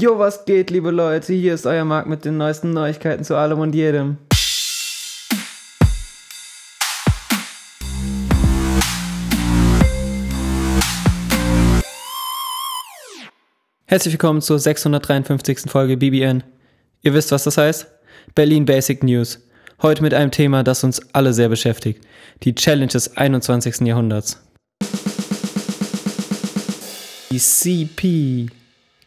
Jo, was geht, liebe Leute? Hier ist euer Marc mit den neuesten Neuigkeiten zu allem und jedem. Herzlich willkommen zur 653. Folge BBN. Ihr wisst, was das heißt? Berlin Basic News. Heute mit einem Thema, das uns alle sehr beschäftigt. Die Challenge des 21. Jahrhunderts. Die CP.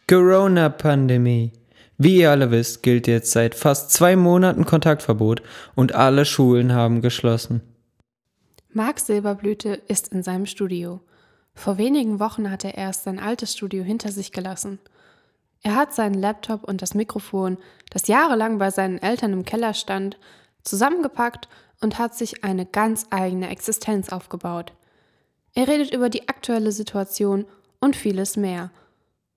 Corona-Pandemie. Wie ihr alle wisst, gilt jetzt seit fast zwei Monaten Kontaktverbot und alle Schulen haben geschlossen. Marc Silberblüte ist in seinem Studio. Vor wenigen Wochen hat er erst sein altes Studio hinter sich gelassen. Er hat seinen Laptop und das Mikrofon, das jahrelang bei seinen Eltern im Keller stand, zusammengepackt und hat sich eine ganz eigene Existenz aufgebaut. Er redet über die aktuelle Situation und vieles mehr.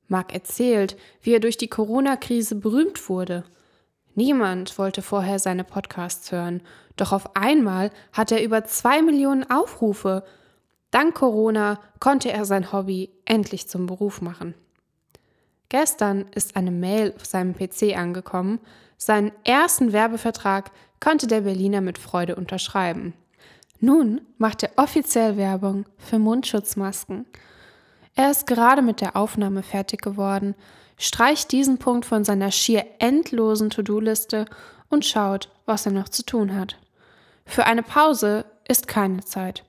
Marc erzählt, wie er durch die Corona-Krise berühmt wurde. Niemand wollte vorher seine Podcasts hören, doch auf einmal hat er über zwei Millionen Aufrufe. Dank Corona konnte er sein Hobby endlich zum Beruf machen. Gestern ist eine Mail auf seinem PC angekommen. Seinen ersten Werbevertrag konnte der Berliner mit Freude unterschreiben. Nun macht er offiziell Werbung für Mundschutzmasken. Er ist gerade mit der Aufnahme fertig geworden, streicht diesen Punkt von seiner schier endlosen To-Do-Liste und schaut, was er noch zu tun hat. Für eine Pause ist keine Zeit.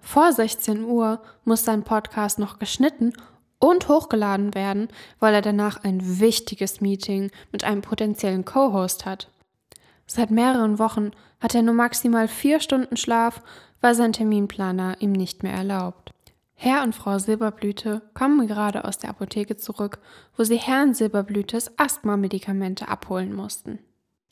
Vor 16 Uhr muss sein Podcast noch geschnitten und hochgeladen werden, weil er danach ein wichtiges Meeting mit einem potenziellen Co-Host hat. Seit mehreren Wochen hat er nur maximal vier Stunden Schlaf, weil sein Terminplaner ihm nicht mehr erlaubt. Herr und Frau Silberblüte kommen gerade aus der Apotheke zurück, wo sie Herrn Silberblütes Asthma-Medikamente abholen mussten.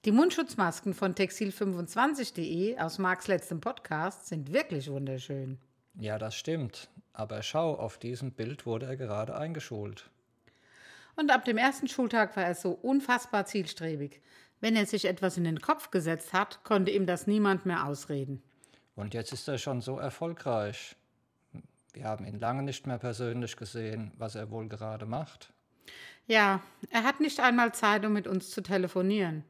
Die Mundschutzmasken von textil25.de aus Marks letztem Podcast sind wirklich wunderschön. Ja, das stimmt. Aber schau, auf diesem Bild wurde er gerade eingeschult. Und ab dem ersten Schultag war er so unfassbar zielstrebig. Wenn er sich etwas in den Kopf gesetzt hat, konnte ihm das niemand mehr ausreden. Und jetzt ist er schon so erfolgreich. Wir haben ihn lange nicht mehr persönlich gesehen, was er wohl gerade macht. Ja, er hat nicht einmal Zeit, um mit uns zu telefonieren.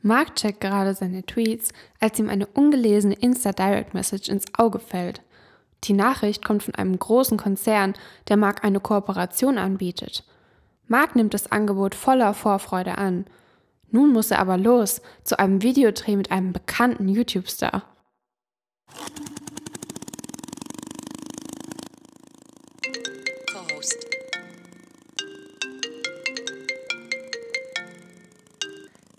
Mark checkt gerade seine Tweets, als ihm eine ungelesene Insta-Direct-Message ins Auge fällt. Die Nachricht kommt von einem großen Konzern, der Mark eine Kooperation anbietet. Mark nimmt das Angebot voller Vorfreude an. Nun muss er aber los zu einem Videodreh mit einem bekannten YouTube-Star.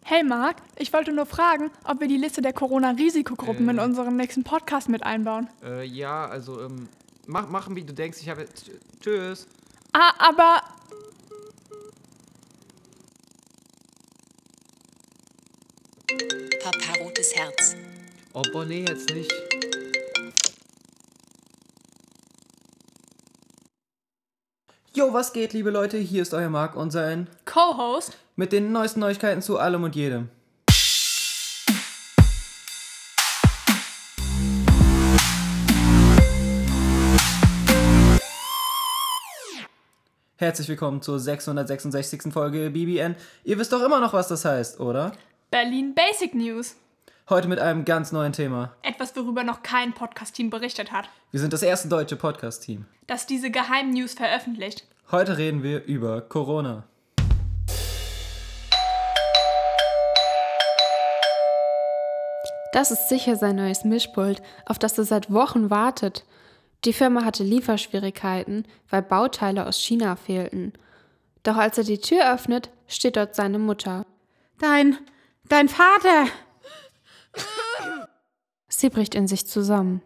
Hey Marc, ich wollte nur fragen, ob wir die Liste der Corona-Risikogruppen Äh. in unserem nächsten Podcast mit einbauen. Äh, ja, also, ähm, mach, machen, wie du denkst. Ich habe. jetzt- Tschüss. Ah, aber Papa Rotes Herz. Oh, nee, jetzt nicht. Jo, was geht, liebe Leute? Hier ist euer Marc und sein Co-Host. mit den neuesten Neuigkeiten zu allem und jedem. Herzlich willkommen zur 666. Folge BBN. Ihr wisst doch immer noch, was das heißt, oder? Berlin Basic News. Heute mit einem ganz neuen Thema. Etwas, worüber noch kein Podcast-Team berichtet hat. Wir sind das erste deutsche Podcast-Team. Das diese geheimen News veröffentlicht. Heute reden wir über Corona. Das ist sicher sein neues Mischpult, auf das er seit Wochen wartet. Die Firma hatte Lieferschwierigkeiten, weil Bauteile aus China fehlten. Doch als er die Tür öffnet, steht dort seine Mutter. Dein, dein Vater! Sie bricht in sich zusammen.